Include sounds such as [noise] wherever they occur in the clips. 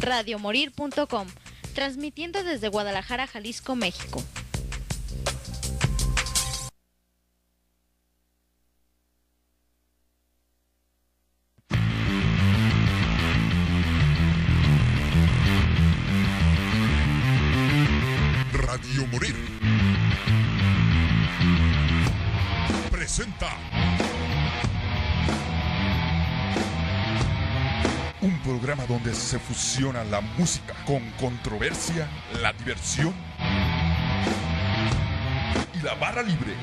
radiomorir.com, transmitiendo desde Guadalajara, Jalisco, México. Fusiona la música con controversia, la diversión y la barra libre.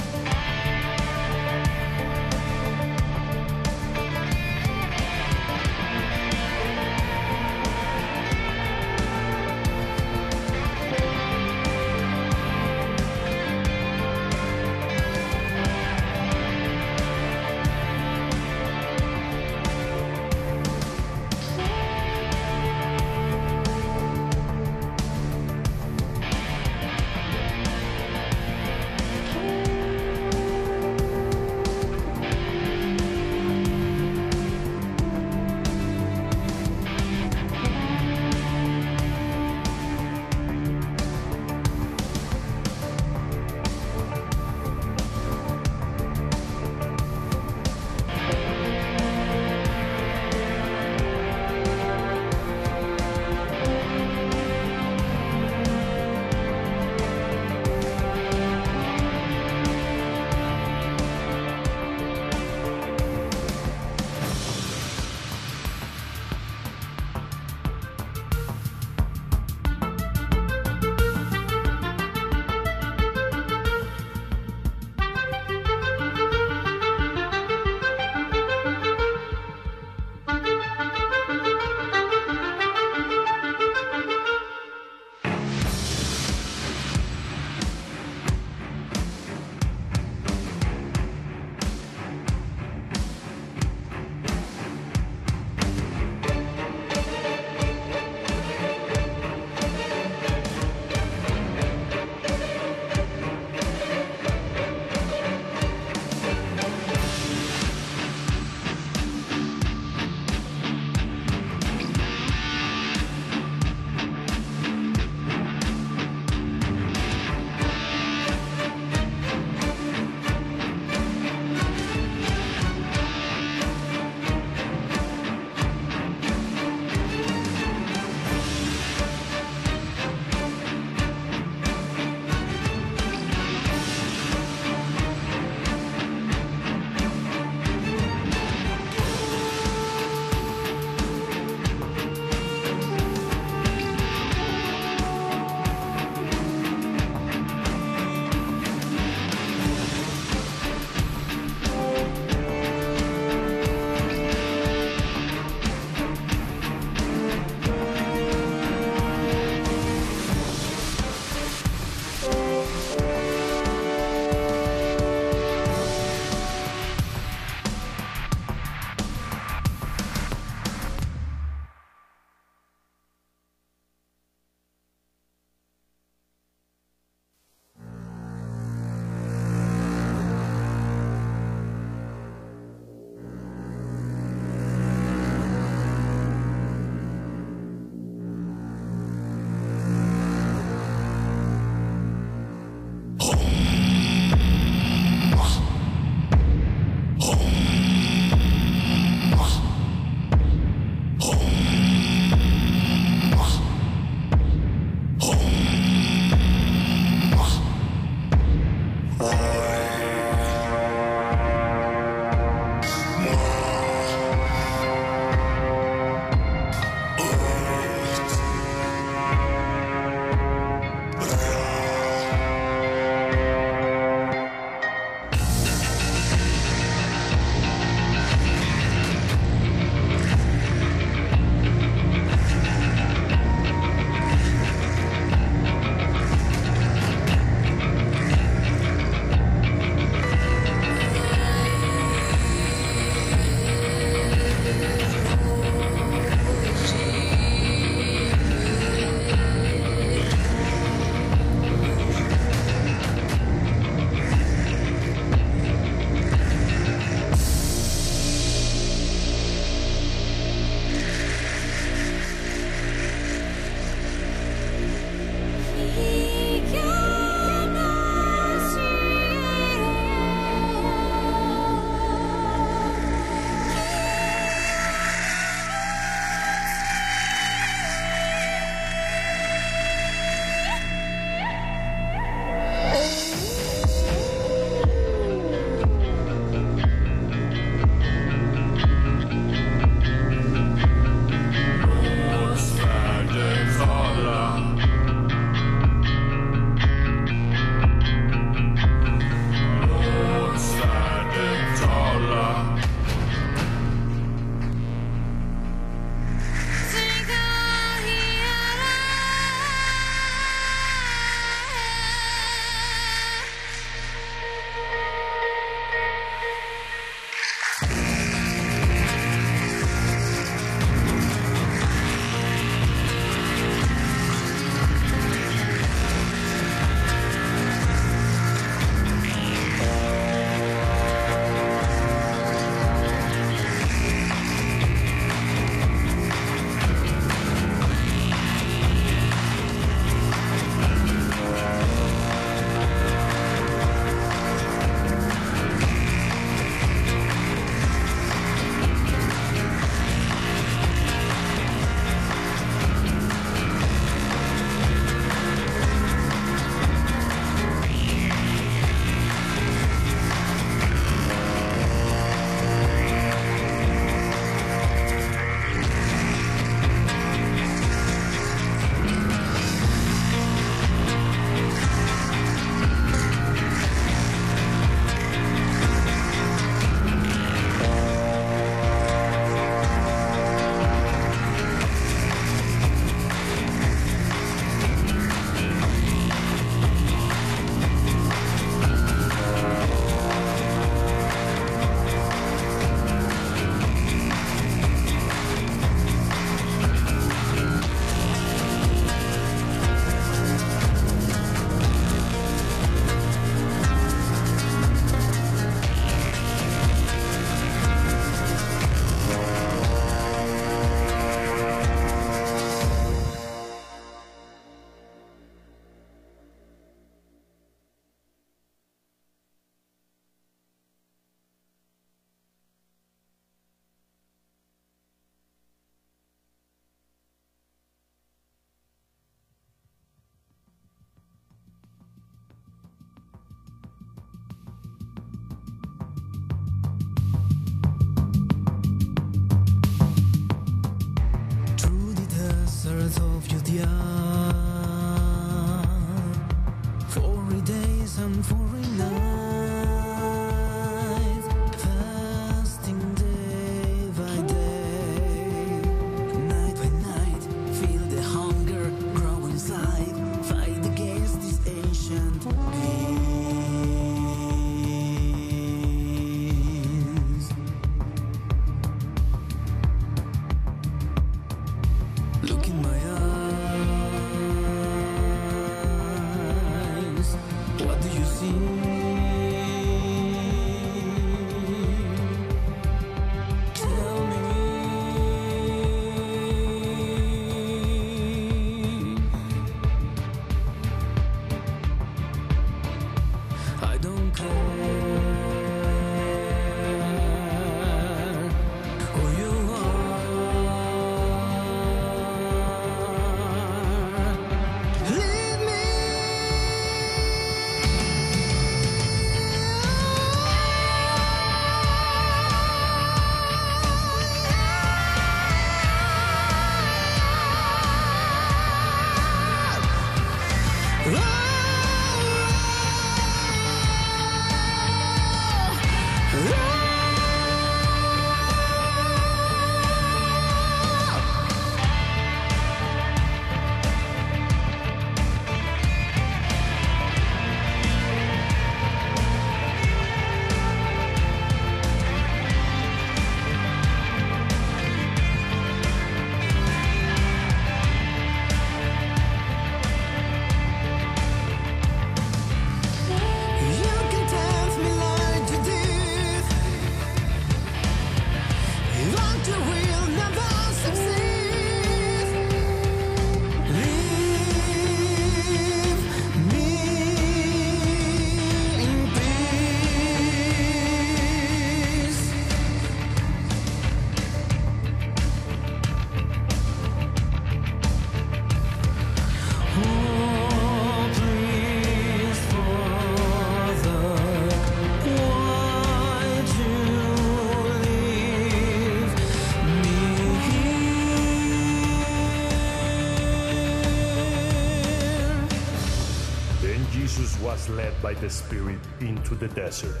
The Spirit into the desert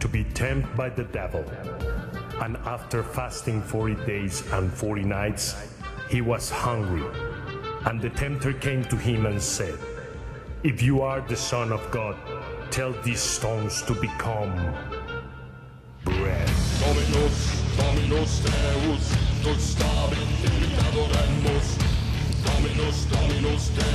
to be tempted by the devil. And after fasting 40 days and 40 nights, he was hungry. And the tempter came to him and said, If you are the Son of God, tell these stones to become bread. Dominus, Dominus Deus. Dominus, Dominus Deus,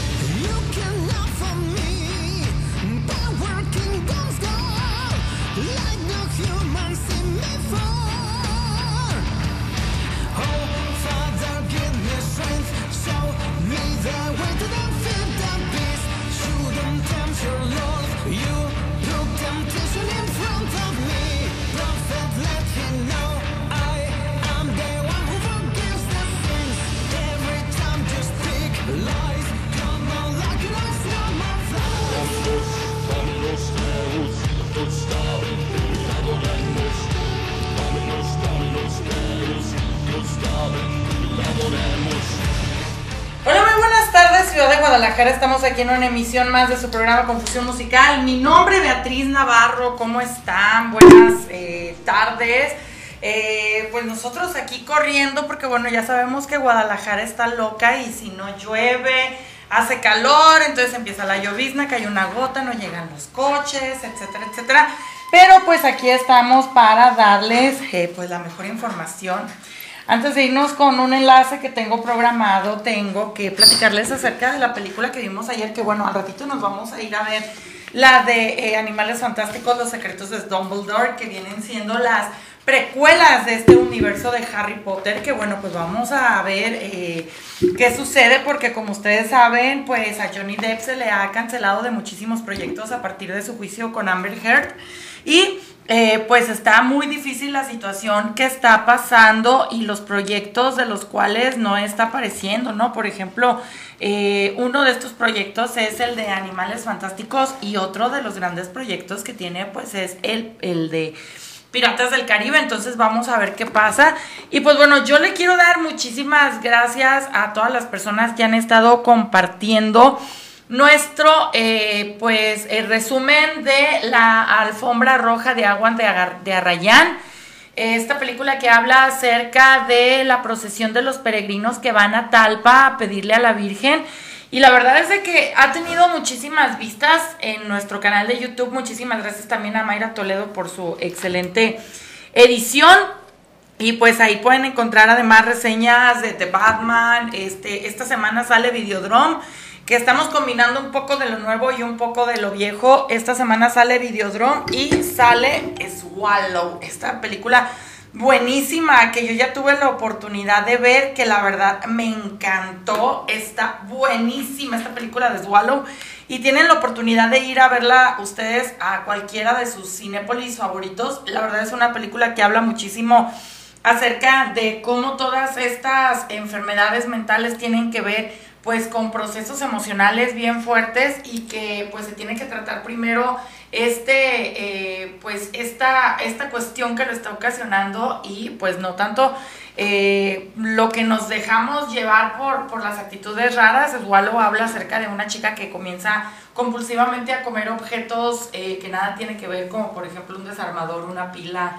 Guadalajara. Estamos aquí en una emisión más de su programa Confusión Musical. Mi nombre es Beatriz Navarro. ¿Cómo están? Buenas eh, tardes. Eh, pues nosotros aquí corriendo porque bueno, ya sabemos que Guadalajara está loca y si no llueve, hace calor, entonces empieza la llovizna, cae una gota, no llegan los coches, etcétera, etcétera. Pero pues aquí estamos para darles eh, pues la mejor información. Antes de irnos con un enlace que tengo programado, tengo que platicarles acerca de la película que vimos ayer, que bueno, al ratito nos vamos a ir a ver la de eh, Animales Fantásticos, Los Secretos de Dumbledore, que vienen siendo las precuelas de este universo de Harry Potter, que bueno, pues vamos a ver eh, qué sucede, porque como ustedes saben, pues a Johnny Depp se le ha cancelado de muchísimos proyectos a partir de su juicio con Amber Heard. Y eh, pues está muy difícil la situación que está pasando y los proyectos de los cuales no está apareciendo, ¿no? Por ejemplo, eh, uno de estos proyectos es el de Animales Fantásticos y otro de los grandes proyectos que tiene pues es el, el de Piratas del Caribe, entonces vamos a ver qué pasa. Y pues bueno, yo le quiero dar muchísimas gracias a todas las personas que han estado compartiendo nuestro eh, pues el resumen de la alfombra roja de agua de, Agar- de Arrayán. Esta película que habla acerca de la procesión de los peregrinos que van a Talpa a pedirle a la Virgen. Y la verdad es de que ha tenido muchísimas vistas en nuestro canal de YouTube. Muchísimas gracias también a Mayra Toledo por su excelente edición. Y pues ahí pueden encontrar además reseñas de The Batman. Este, esta semana sale Videodrome, que estamos combinando un poco de lo nuevo y un poco de lo viejo. Esta semana sale Videodrome y sale Swallow, esta película buenísima que yo ya tuve la oportunidad de ver, que la verdad me encantó. Está buenísima esta película de Swallow. Y tienen la oportunidad de ir a verla ustedes a cualquiera de sus Cinépolis favoritos. La verdad es una película que habla muchísimo acerca de cómo todas estas enfermedades mentales tienen que ver pues con procesos emocionales bien fuertes y que pues se tiene que tratar primero este eh, pues esta esta cuestión que lo está ocasionando y pues no tanto eh, lo que nos dejamos llevar por, por las actitudes raras. Igual habla acerca de una chica que comienza compulsivamente a comer objetos eh, que nada tiene que ver, como por ejemplo un desarmador, una pila,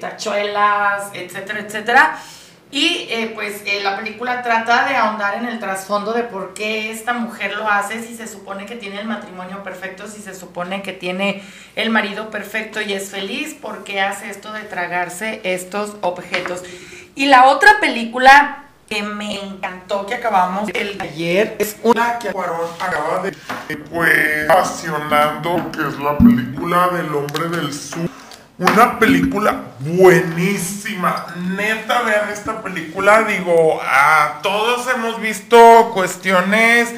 tachuelas, etcétera, etcétera. Y eh, pues eh, la película trata de ahondar en el trasfondo de por qué esta mujer lo hace, si se supone que tiene el matrimonio perfecto, si se supone que tiene el marido perfecto y es feliz, por qué hace esto de tragarse estos objetos. Y la otra película que me encantó que acabamos el ayer es una que Cuarón acaba de pues apasionando que es la película del hombre del sur una película buenísima. Neta vean esta película digo a todos hemos visto cuestiones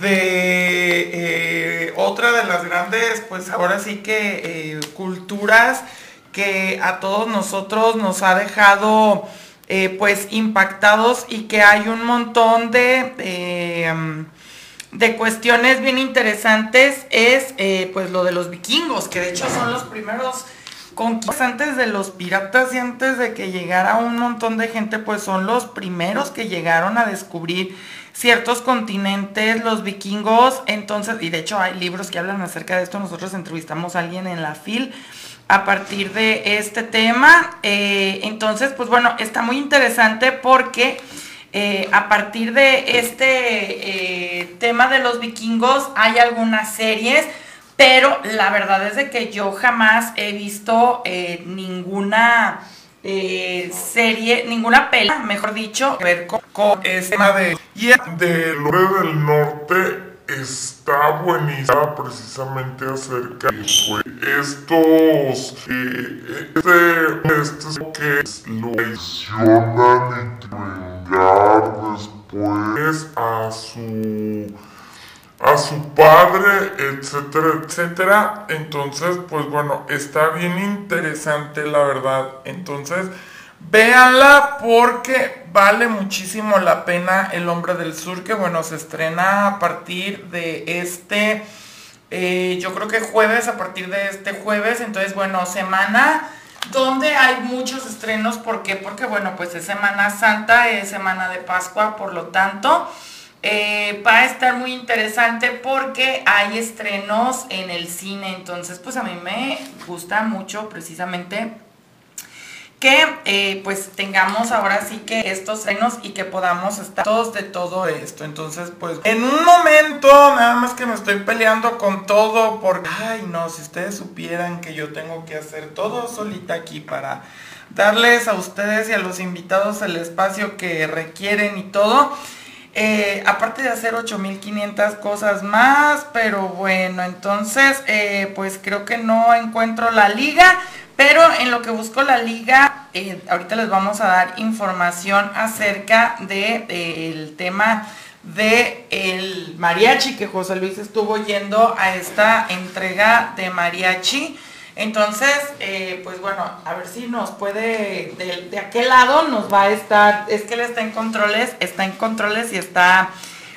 de eh, otra de las grandes pues ahora sí que eh, culturas que a todos nosotros nos ha dejado eh, pues impactados y que hay un montón de de cuestiones bien interesantes. Es pues lo de los vikingos, que de hecho son los primeros conquistas antes de los piratas y antes de que llegara un montón de gente, pues son los primeros que llegaron a descubrir ciertos continentes, los vikingos, entonces, y de hecho hay libros que hablan acerca de esto, nosotros entrevistamos a alguien en la FIL a partir de este tema, eh, entonces, pues bueno, está muy interesante porque... Eh, a partir de este eh, tema de los vikingos hay algunas series, pero la verdad es de que yo jamás he visto eh, ninguna eh, serie, ninguna pela, mejor dicho, que ver con, este tema de... y del hombre del norte está buenísima precisamente acerca de pues, estos eh, este, este que lo traicionan y después a su a su padre, etcétera, etcétera. Entonces, pues bueno, está bien interesante la verdad. Entonces, véanla porque vale muchísimo la pena El Hombre del Sur, que bueno, se estrena a partir de este, eh, yo creo que jueves, a partir de este jueves. Entonces, bueno, semana donde hay muchos estrenos. ¿Por qué? Porque bueno, pues es Semana Santa, es Semana de Pascua, por lo tanto... Eh, va a estar muy interesante porque hay estrenos en el cine, entonces pues a mí me gusta mucho precisamente que eh, pues tengamos ahora sí que estos estrenos y que podamos estar todos de todo esto. Entonces pues en un momento nada más que me estoy peleando con todo porque, ay no, si ustedes supieran que yo tengo que hacer todo solita aquí para darles a ustedes y a los invitados el espacio que requieren y todo. Eh, aparte de hacer 8500 cosas más, pero bueno, entonces eh, pues creo que no encuentro la liga, pero en lo que busco la liga, eh, ahorita les vamos a dar información acerca del de, el tema de el mariachi que José Luis estuvo yendo a esta entrega de mariachi. Entonces, eh, pues bueno, a ver si nos puede, de, de aquel lado nos va a estar, es que él está en controles, está en controles y está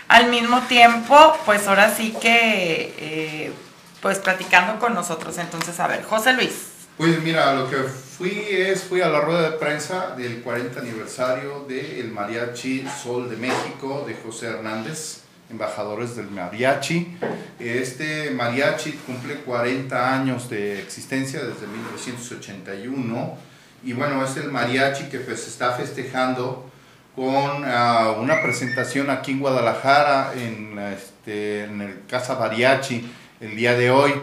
al mismo tiempo, pues ahora sí que, eh, pues platicando con nosotros. Entonces, a ver, José Luis. Pues mira, lo que fui es, fui a la rueda de prensa del 40 aniversario del Mariachi Sol de México de José Hernández, embajadores del mariachi. Este mariachi cumple 40 años de existencia desde 1981 y bueno, es el mariachi que pues está festejando con ah, una presentación aquí en Guadalajara en, este, en el Casa Mariachi el día de hoy.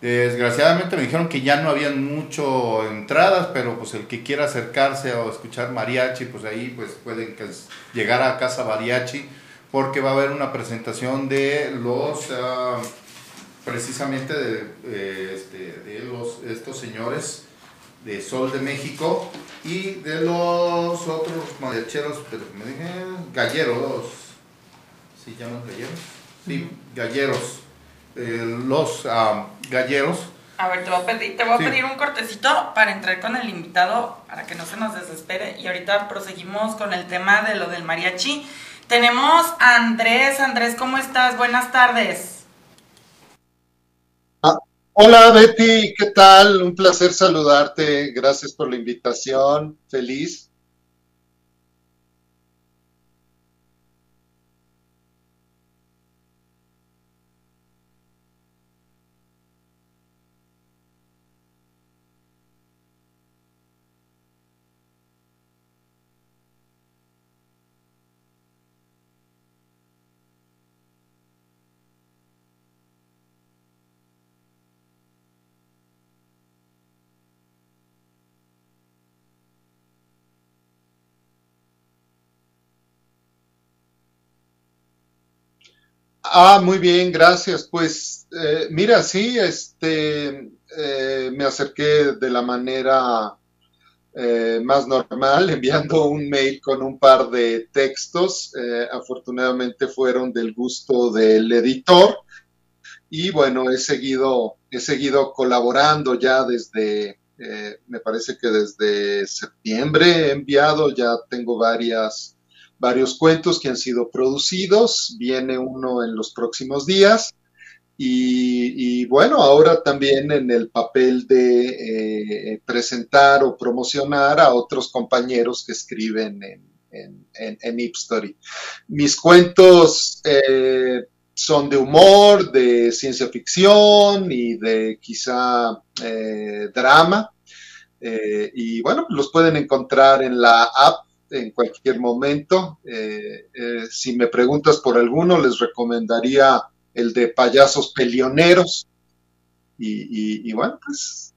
Desgraciadamente me dijeron que ya no habían mucho entradas, pero pues el que quiera acercarse o escuchar mariachi, pues ahí pues pueden que es- llegar a Casa Mariachi porque va a haber una presentación de los ah, precisamente de, eh, este, de los estos señores de Sol de México y de los otros mariacheros, pero me dije, galleros, ¿se llaman galleros? Sí, galleros, Eh, los ah, galleros. A ver, te voy a pedir, te voy a Sí. pedir un cortecito para entrar con el invitado, para que no se nos desespere. Y ahorita proseguimos con el tema de lo del mariachi. Tenemos a Andrés. Andrés, ¿cómo estás? Buenas tardes. Hola Betty, ¿qué tal? Un placer saludarte. Gracias por la invitación. Feliz. Ah, muy bien, gracias. Pues eh, mira, sí, este, eh, me acerqué de la manera eh, más normal, [laughs] enviando un mail con un par de textos. Eh, afortunadamente fueron del gusto del editor. Y bueno, he seguido, he seguido colaborando ya desde, eh, me parece que desde septiembre he enviado, ya tengo varias, varios cuentos que han sido producidos, viene uno en los próximos días. Y, bueno, ahora también en el papel de eh, presentar o promocionar a otros compañeros que escriben en, en, en, en Ipstory. Mis cuentos eh, son de humor, de ciencia ficción y de quizá eh, drama. Y bueno, los pueden encontrar en la app en cualquier momento. Eh, eh, si me preguntas por alguno, les recomendaría el de payasos pelioneros. Y, y, y bueno, pues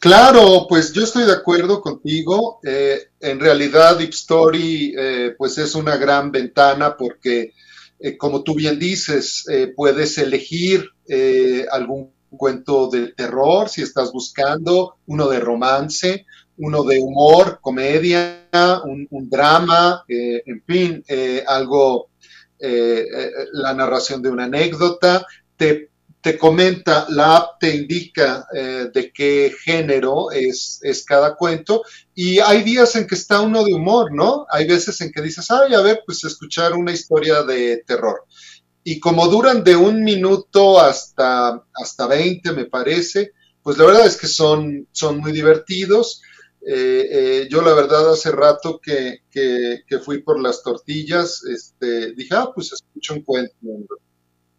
Claro, pues yo estoy de acuerdo contigo. Eh, en realidad, Deep Story, eh, pues es una gran ventana porque, eh, como tú bien dices, eh, puedes elegir algún cuento de terror si estás buscando, uno de romance, uno de humor, comedia, un, un drama, en fin, algo, la narración de una anécdota. Te te comenta, la app te indica eh, de qué género es, es, cada cuento y hay días en que está uno de humor, ¿no? Hay veces en que dices, ay, a ver, pues escuchar una historia de terror. Y como duran de un minuto hasta, hasta 20, me parece, pues la verdad es que son, son muy divertidos. Eh, eh, yo la verdad hace rato que, que, que fui por las tortillas, este, dije, ah, pues escucho un cuento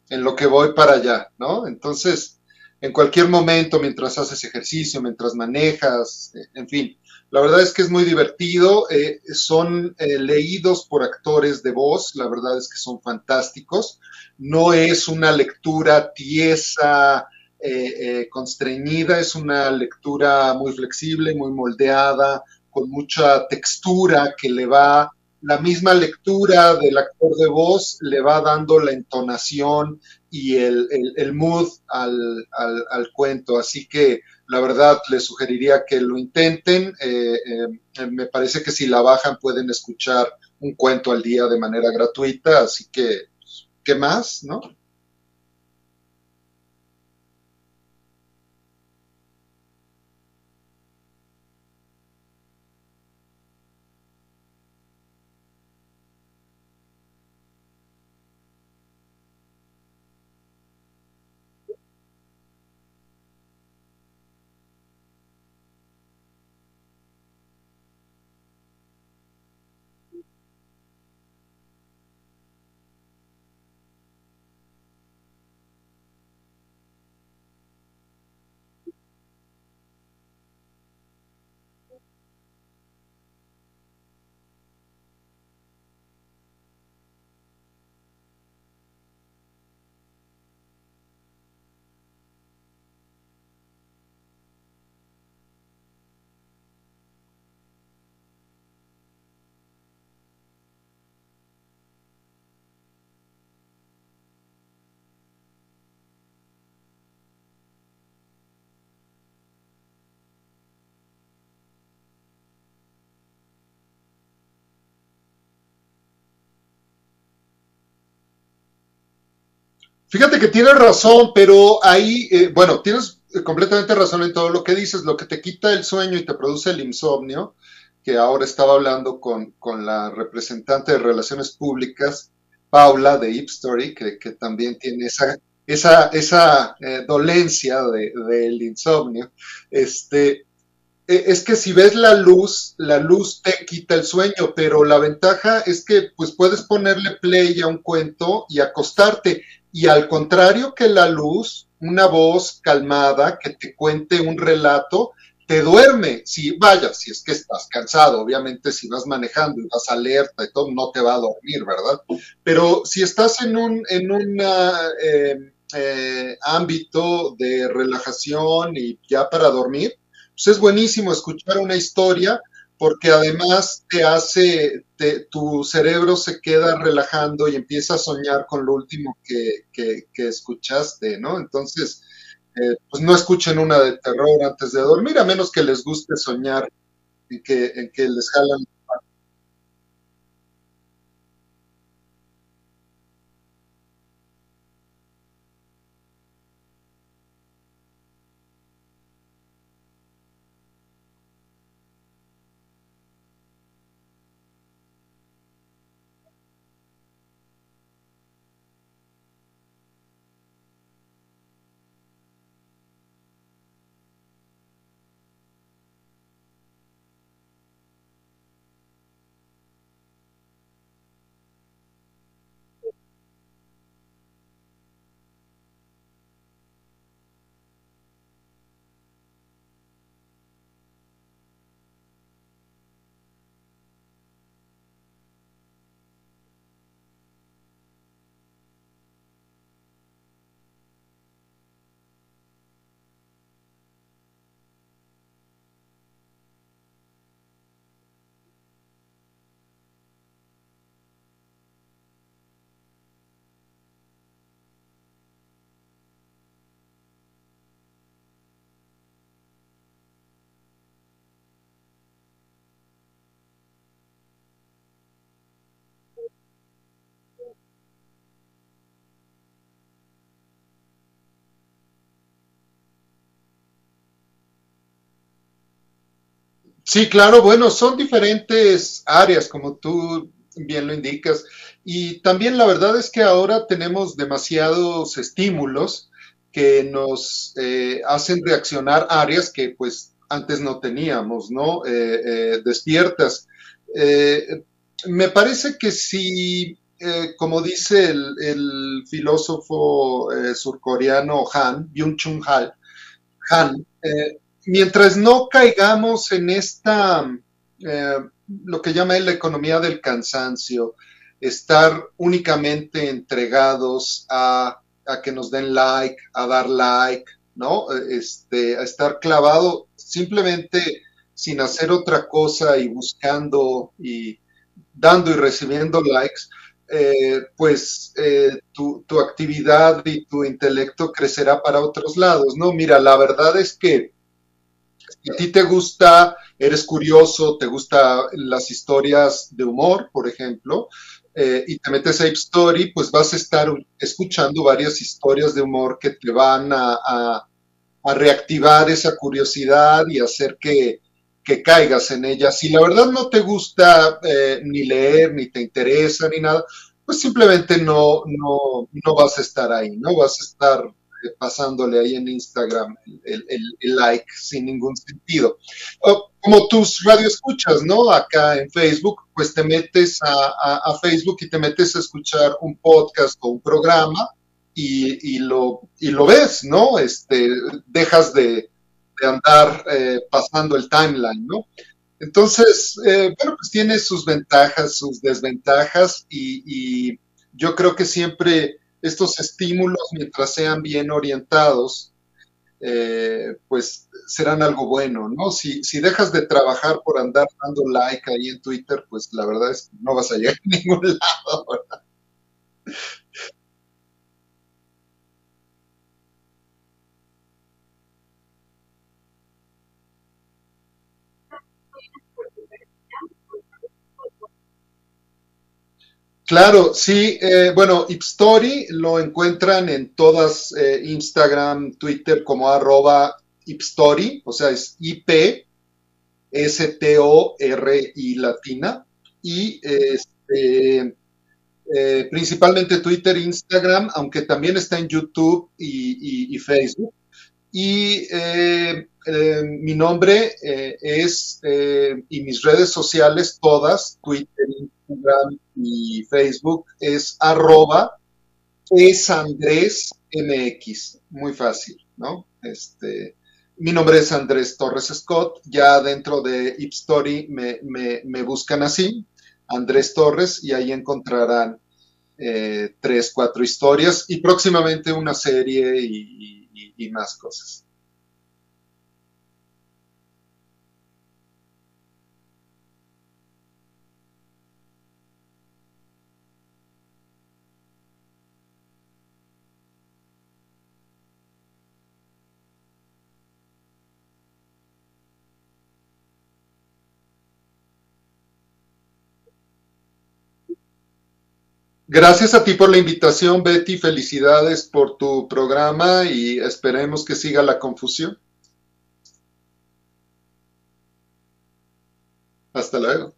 en lo, que voy para allá, ¿no? Entonces, en cualquier momento, mientras haces ejercicio, mientras manejas, eh, en fin, la verdad es que es muy divertido, eh, son eh, leídos por actores de voz, la verdad es que son fantásticos, no es una lectura tiesa, eh, constreñida, es una lectura muy flexible, muy moldeada, con mucha textura que le va, la misma lectura del actor de voz le va dando la entonación y el, el, el mood al, al, cuento. Así que la verdad les sugeriría que lo intenten. Eh, eh, me parece que si la bajan pueden escuchar un cuento al día de manera gratuita. Así que, ¿qué más? ¿No? Fíjate que tienes razón, pero ahí, eh, bueno, tienes completamente razón en todo lo que dices. Lo que te quita el sueño y te produce el insomnio, que ahora estaba hablando con, con la representante de Relaciones Públicas, Paula de Ip Story, que, que también tiene esa, esa, esa eh, dolencia del de, insomnio. Este, es que si ves la luz, la luz te quita el sueño, pero la ventaja es que pues puedes ponerle play a un cuento y acostarte. Y al contrario que la luz, una voz calmada que te cuente un relato, te duerme. Si vaya, si es que estás cansado, obviamente si vas manejando y vas alerta y todo, no te va a dormir, ¿verdad? Pero si estás en un, en un eh, eh, ámbito de relajación y ya para dormir, pues es buenísimo escuchar una historia porque además te hace, te, tu cerebro se queda relajando y empieza a soñar con lo último que, que, que escuchaste, ¿no? Entonces, eh, pues no escuchen una de terror antes de dormir, a menos que les guste soñar en que, en que les jalan. Sí, claro, bueno, son diferentes áreas, como tú bien lo indicas. Y también la verdad es que ahora tenemos demasiados estímulos que nos eh, hacen reaccionar áreas que pues antes no teníamos, ¿no? Eh, eh, despiertas. Me parece que si, como dice el, filósofo surcoreano Han, Byung-Chun Han, Han, mientras no caigamos en esta, eh, lo que llama él la economía del cansancio, estar únicamente entregados a, a que nos den like, a dar like, ¿no? Este, a estar clavado simplemente sin hacer otra cosa y buscando y dando y recibiendo likes, eh, pues eh, tu, tu actividad y tu intelecto crecerá para otros lados, ¿no? Mira, la verdad es que a ti te gusta, eres curioso, te gustan las historias de humor, por ejemplo, eh, y te metes a Ape Story, pues vas a estar escuchando varias historias de humor que te van a, reactivar esa curiosidad y hacer que, que caigas en ella. Si la verdad no te gusta eh, ni leer, ni te interesa, ni nada, pues simplemente no, no, no vas a estar ahí, ¿no? Vas a estar pasándole ahí en Instagram el, like sin ningún sentido. Como tus radioescuchas, ¿no? Acá en Facebook, pues te metes a, Facebook y te metes a escuchar un podcast o un programa y, y lo, y lo ves, ¿no? Este, dejas de, andar eh, pasando el timeline, ¿no? Entonces, eh, bueno, pues tiene sus ventajas, sus desventajas y yo creo que siempre estos estímulos, mientras sean bien orientados, eh, pues serán algo bueno, ¿no? Si, si dejas de trabajar por andar dando like ahí en Twitter, pues la verdad es que no vas a llegar a [laughs] ningún lado. Claro, sí, eh, bueno, Ipstory lo encuentran en todas eh, Instagram, Twitter como arroba Ipstory, o sea, es IP, S-T-O-R-I latina, y este, eh, principalmente Twitter, Instagram, aunque también está en YouTube y- y Facebook. Y eh, mi nombre eh, es, eh, y mis redes sociales, todas, Twitter, Instagram y Facebook, es arroba es. Muy fácil, ¿no? Este, mi nombre es Andrés Torres Scott. Ya dentro de Ipstory me, me, buscan así, Andrés Torres, y ahí encontrarán tres, cuatro historias y próximamente una serie y más cosas. Gracias a ti por la invitación, Betty. Felicidades por tu programa y esperemos que siga la confusión. Hasta luego.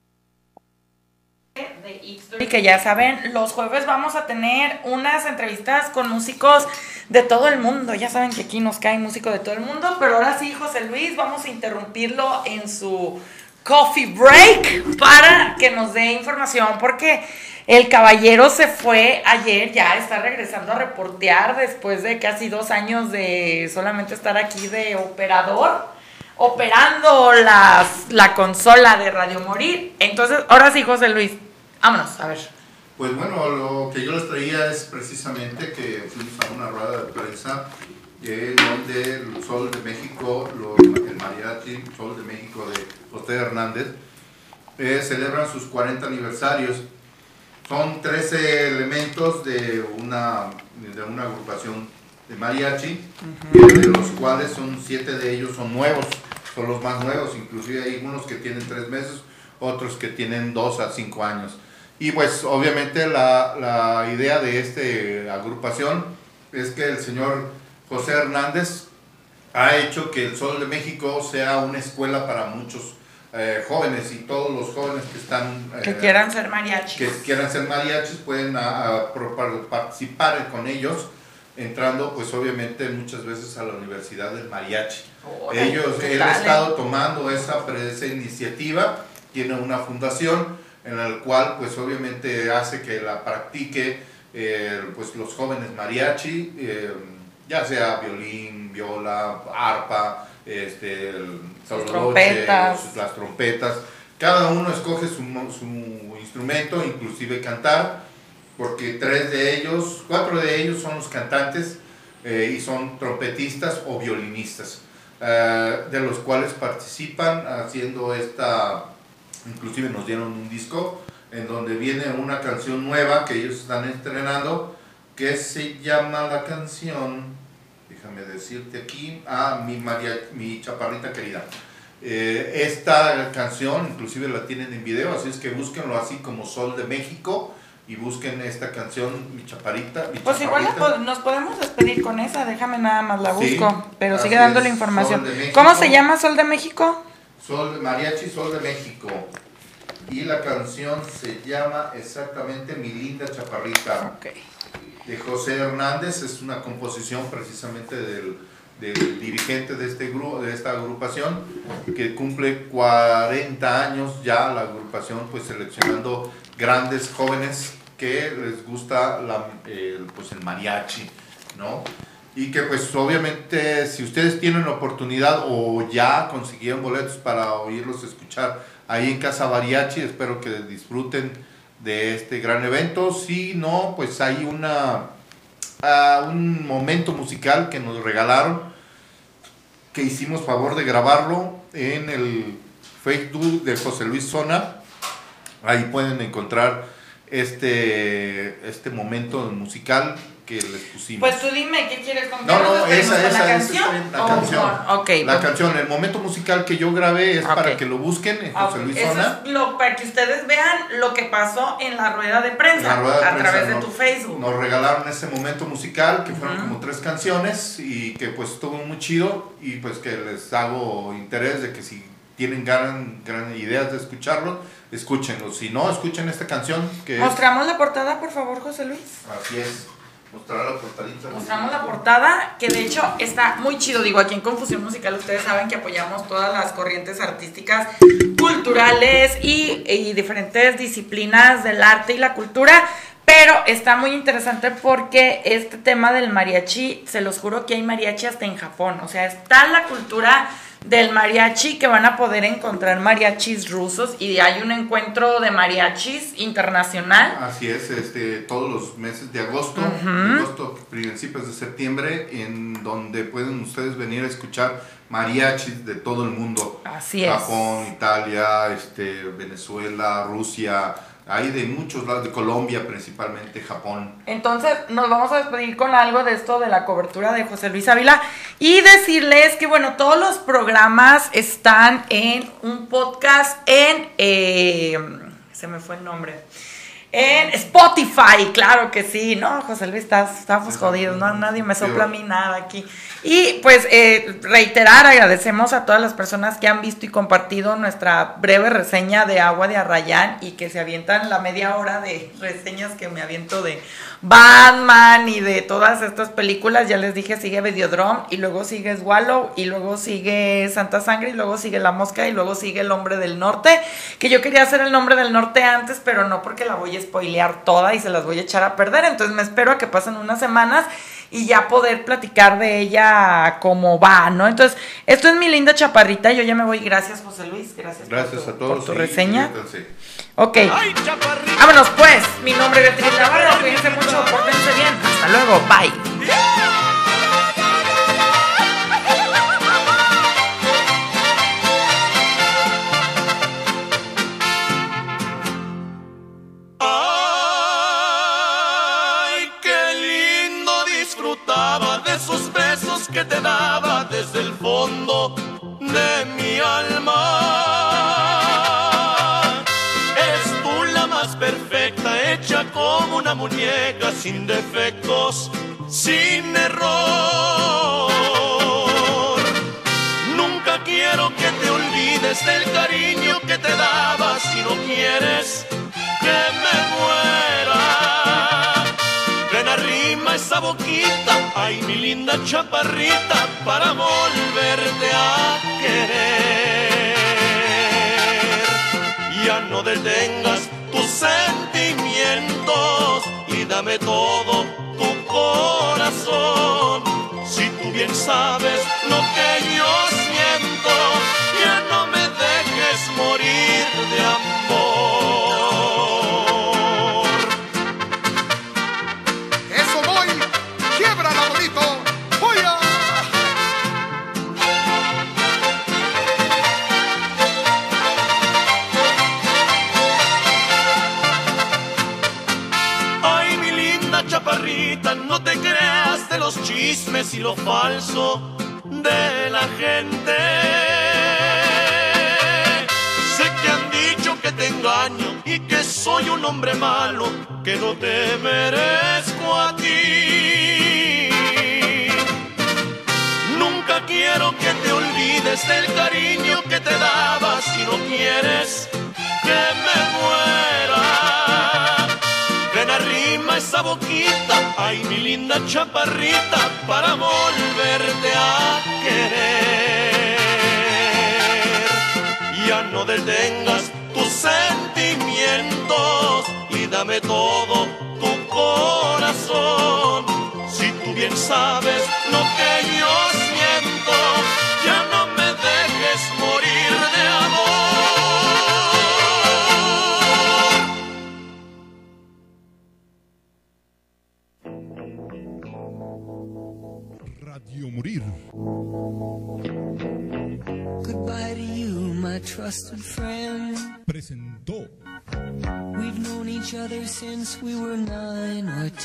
Y que ya saben, los jueves vamos a tener unas entrevistas con músicos de todo el mundo. Ya saben que aquí nos cae músico de todo el mundo, pero ahora sí, José Luis, vamos a interrumpirlo en su coffee break para que nos dé información, porque el caballero se fue ayer, ya está regresando a reportear después de casi dos años de solamente estar aquí de operador operando las, la consola de Radio Morir. Entonces, ahora sí, José Luis, vámonos, a ver. Pues bueno, lo que yo les traía es precisamente que fuimos a una rueda de prensa eh, donde el Sol de México, lo- el mariachi Sol de México de José Hernández, eh, celebran sus 40 aniversarios. Son 13 elementos de una, de una agrupación de mariachi, de los cuales son 7 de ellos son nuevos, son los más nuevos, inclusive hay unos que tienen 3 meses, otros que tienen 2 a 5 años. Y pues obviamente la, la idea de esta agrupación es que el señor José Hernández ha hecho que el Sol de México sea una escuela para muchos eh, jóvenes y todos los jóvenes que están... Que eh, quieran ser mariachis. que quieran ser mariachis pueden a- a participar con ellos entrando pues obviamente muchas veces a la Universidad del Mariachi. Ellos, ¿qué él ha estado tomando esa, esa iniciativa, tiene una fundación en la cual pues obviamente hace que la practique eh, pues los jóvenes mariachi, ya sea violín, viola, arpa, este, el sololoche, trompetas. los- las trompetas. Cada uno escoge su instrumento, inclusive cantar, porque tres de ellos, cuatro de ellos son los cantantes eh, y son trompetistas o violinistas, eh, de los cuales participan haciendo esta, inclusive nos dieron un disco en donde viene una canción nueva que ellos están estrenando, que se llama la canción, déjame decirte aquí, ah, mi, María, mi chaparrita querida. Eh, esta canción inclusive la tienen en video, así es que búsquenlo así como Sol de México y busquen esta canción, mi chaparrita. Mi Pues igual nos, podemos despedir con esa, déjame nada más la Sí, busco, pero sigue dando la información. ¿Cómo se llama Sol de México? Sol, Mariachi Sol de México. Y la canción se llama exactamente Mi linda chaparrita. Ok. De José Hernández, es una composición precisamente del, del dirigente de, este grupo, de esta agrupación, que cumple 40 años ya la agrupación, pues seleccionando grandes jóvenes que les gusta la- pues, el mariachi, ¿no? Y que pues obviamente si ustedes tienen oportunidad o ya consiguieron boletos para oírlos escuchar ahí en Casa Mariachi, espero que disfruten de este gran evento. Si no, pues hay una ah, un momento musical que nos regalaron que hicimos favor de grabarlo en el Facebook de José Luis Zona. Ahí pueden encontrar este, este momento musical que les pusimos. Pues tú dime, ¿qué quieres No, contar? no, ¿Nos despedimos esa, con esa, la esa canción? es la ¿O canción. con- ok, la pues- canción, el momento musical que yo grabé es para que lo busquen en José Luis eso Zona. es lo, para que ustedes vean lo que pasó en la rueda de prensa La rueda de a prensa, través de ¿no? tu Facebook. Nos regalaron ese momento musical, que fueron como tres canciones y que pues estuvo muy chido y pues que les hago interés de que si tienen gran, gran ideas de escucharlo, escúchenlo. Si no, escuchen esta canción que es... Mostramos la portada, por favor, José Luis. Así es. Mostrar la portadita. Mostramos la portada, que de hecho está muy chido. Digo, aquí en Confusión Musical ustedes saben que apoyamos todas las corrientes artísticas, culturales y, y diferentes disciplinas del arte y la cultura. Pero está muy interesante porque este tema del mariachi, se los juro que hay mariachi hasta en Japón. O sea, está la cultura del mariachi que van a poder encontrar mariachis rusos y hay un encuentro de mariachis internacional. Así es, este, todos los meses de agosto, agosto, principios de septiembre, en donde pueden ustedes venir a escuchar mariachis de todo el mundo. Así es. Japón, Italia, este, Venezuela, Rusia, hay de muchos lados, de Colombia principalmente, Japón. Entonces nos vamos a despedir con algo de esto de la cobertura de José Luis Ávila y decirles que bueno, todos los programas están en un podcast en... eh, se me fue el nombre. En Spotify, claro que sí, ¿no? José Luis, estás, estamos jodidos, ¿no? Nadie me sopla a mí nada aquí. Y pues eh, reiterar, agradecemos a todas las personas que han visto y compartido nuestra breve reseña de Agua de Arrayán y que se avientan la media hora de reseñas que me aviento de Batman y de todas estas películas. Ya les dije, sigue Videodrome y luego sigue Swallow y luego sigue Santa Sangre y luego sigue La Mosca y luego sigue El Hombre del Norte. Que yo quería hacer El Nombre del Norte antes, pero no porque la voy a spoilear toda y se las voy a echar a perder. Entonces me espero a que pasen unas semanas y ya poder platicar de ella como va, ¿no? Entonces, esto es mi linda chaparrita. Yo ya me voy. Gracias, José Luis. Gracias, por Gracias tu- a todos. por tu reseña. diviértanse. Ok. Vámonos pues. Mi nombre es Beatriz Navarro. Cuídense mucho, pórtense bien. Hasta luego. Bye. Ay, de mi alma. Eres tú la más perfecta, hecha como una muñeca, sin defectos, sin error. Nunca quiero que te olvides del cariño que te daba si no quieres que me muera. Esa boquita, ay mi linda chaparrita, para volverte a querer. Ya no detengas tus sentimientos y dame todo tu corazón. Si tú bien sabes lo que yo siento, ya no me dejes morir de amor. Y lo falso de la gente. Sé que han dicho que te engaño y que soy un hombre malo, que no te merezco a ti. Nunca quiero que te olvides del cariño que te daba si no quieres que me muera. Esa boquita, ay mi linda chaparrita, para volverte a querer. Ya no detengas tus sentimientos y dame todo tu corazón. Si tú bien sabes lo que yo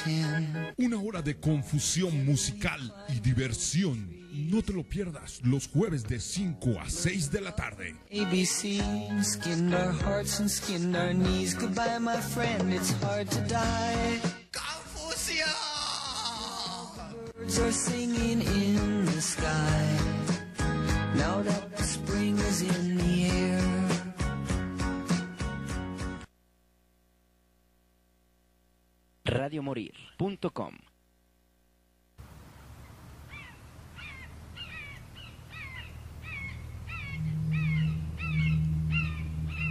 ten. una hora de confusión musical y diversión. No te lo pierdas los jueves de 5 a 6 de la tarde. ABC skinned our hearts and skinned our knees. Goodbye, my friend, it's hard to die. Birds are singing in the sky. Now that the spring is in the air. Radiomorir.com